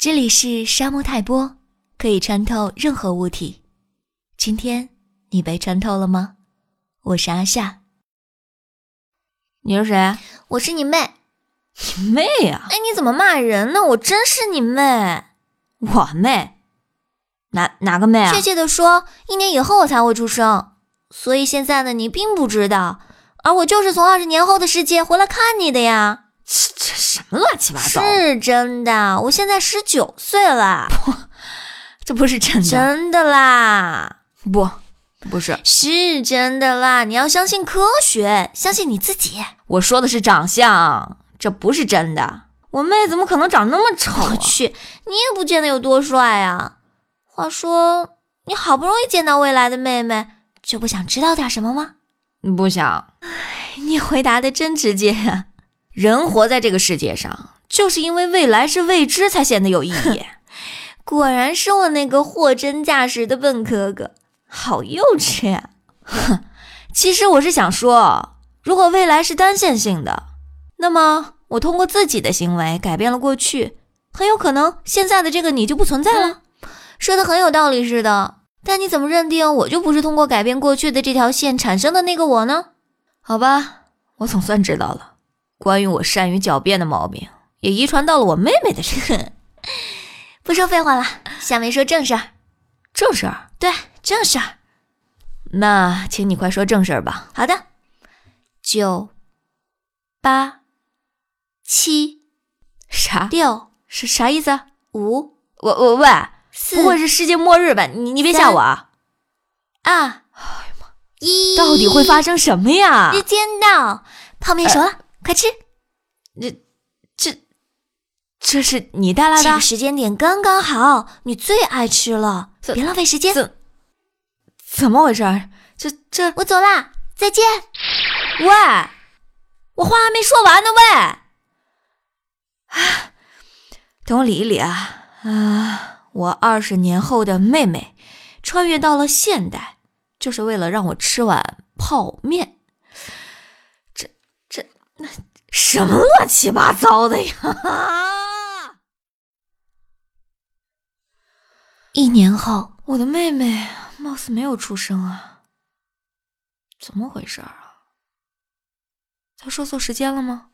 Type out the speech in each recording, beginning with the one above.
这里是沙漠泰波，可以穿透任何物体。今天你被穿透了吗？我是阿夏。你是谁？我是你妹。你妹呀！哎，你怎么骂人呢？我真是你妹。我妹？哪哪个妹啊？确切的说，一年以后我才会出生，所以现在的你并不知道，而我就是从二十年后的世界回来看你的呀。这这什么乱七八糟？是真的，我现在十九岁了。不，这不是真的。真的啦。不，不是，是真的啦。你要相信科学，相信你自己。我说的是长相，这不是真的。我妹怎么可能长那么丑？我去，你也不见得有多帅啊。话说，你好不容易见到未来的妹妹，就不想知道点什么吗？不想。唉，你回答的真直接呀。人活在这个世界上，就是因为未来是未知，才显得有意义。果然是我那个货真价实的笨哥哥，好幼稚呀！哼，其实我是想说，如果未来是单线性的，那么我通过自己的行为改变了过去，很有可能现在的这个你就不存在了。说的很有道理似的，但你怎么认定我就不是通过改变过去的这条线产生的那个我呢？好吧，我总算知道了。关于我善于狡辩的毛病，也遗传到了我妹妹的身上。不说废话了，下面说正事儿。正事儿？对，正事儿。那请你快说正事儿吧。好的。九、八、七、啥？六是啥意思？五？我我喂，不会是世界末日吧？你你别吓我啊！啊。哎呀妈！一。到底会发生什么呀？时间到，泡面熟了。快吃！这、这、这是你带来的？这个时间点刚刚好，你最爱吃了，别浪费时间。怎怎么回事？这、这……我走啦，再见。喂，我话还没说完呢。喂，啊，等我理一理啊！啊，我二十年后的妹妹穿越到了现代，就是为了让我吃碗泡面。什么乱七八糟的呀！一年后，我的妹妹貌似没有出生啊，怎么回事啊？她说错时间了吗？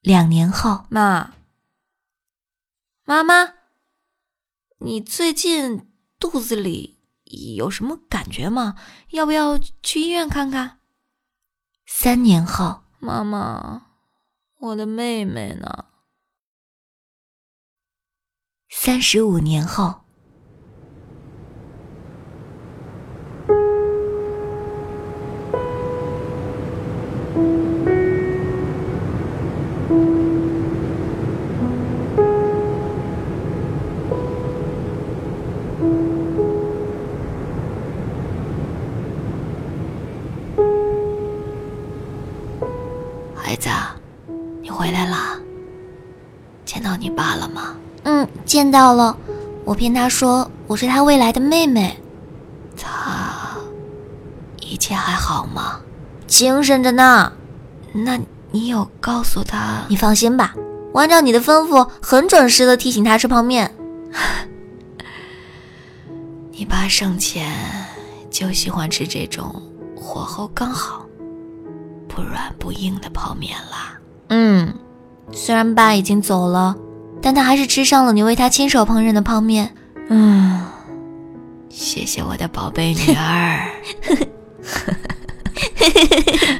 两年后，妈，妈妈，你最近肚子里有什么感觉吗？要不要去医院看看？三年后。妈妈，我的妹妹呢？三十五年后。回来了，见到你爸了吗？嗯，见到了。我骗他说我是他未来的妹妹。他一切还好吗？精神着呢。那你有告诉他？你放心吧，我按照你的吩咐，很准时的提醒他吃泡面。你爸生前就喜欢吃这种火候刚好、不软不硬的泡面啦。嗯，虽然爸已经走了，但他还是吃上了你为他亲手烹饪的泡面。嗯，谢谢我的宝贝女儿。